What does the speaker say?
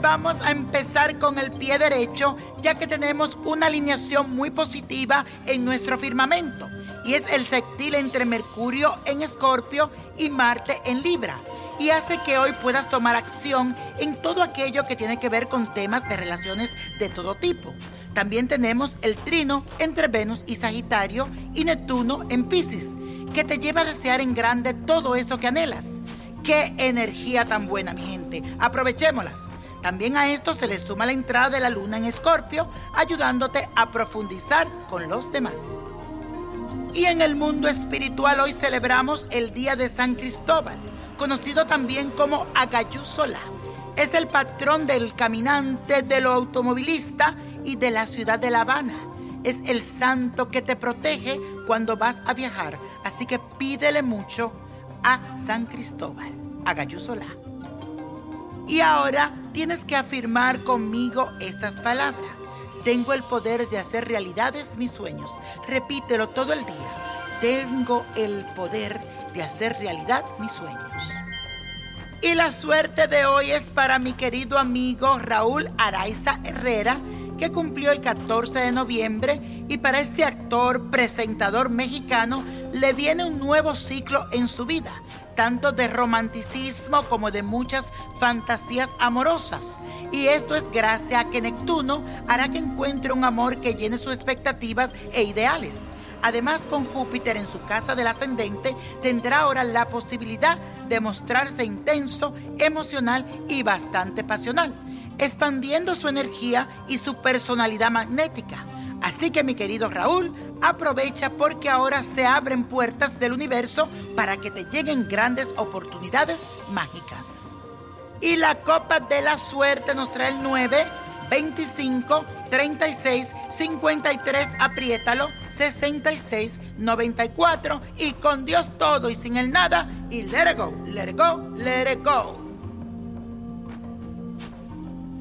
vamos a empezar con el pie derecho, ya que tenemos una alineación muy positiva en nuestro firmamento. Y es el sextil entre Mercurio en Escorpio y Marte en Libra. Y hace que hoy puedas tomar acción en todo aquello que tiene que ver con temas de relaciones de todo tipo. También tenemos el trino entre Venus y Sagitario y Neptuno en Pisces, que te lleva a desear en grande todo eso que anhelas. ¡Qué energía tan buena, mi gente! Aprovechémoslas. También a esto se le suma la entrada de la luna en Escorpio, ayudándote a profundizar con los demás. Y en el mundo espiritual hoy celebramos el Día de San Cristóbal, conocido también como Agayú. Es el patrón del caminante, de lo automovilista y de la ciudad de La Habana. Es el santo que te protege cuando vas a viajar, así que pídele mucho a San Cristóbal, Agayú Solá. Y ahora tienes que afirmar conmigo estas palabras. Tengo el poder de hacer realidades mis sueños. Repítelo todo el día. Tengo el poder de hacer realidad mis sueños. Y la suerte de hoy es para mi querido amigo Raúl Araiza Herrera, que cumplió el 14 de noviembre, y para este actor, presentador mexicano, le viene un nuevo ciclo en su vida, tanto de romanticismo como de muchas fantasías amorosas. Y esto es gracias a que Neptuno hará que encuentre un amor que llene sus expectativas e ideales. Además, con Júpiter en su casa del ascendente, tendrá ahora la posibilidad de mostrarse intenso, emocional y bastante pasional, expandiendo su energía y su personalidad magnética. Así que mi querido Raúl, aprovecha porque ahora se abren puertas del universo para que te lleguen grandes oportunidades mágicas. Y la copa de la suerte nos trae el 9, 25, 36, 53, apriétalo, 66, 94 y con Dios todo y sin el nada y let it go, let it go, let it go.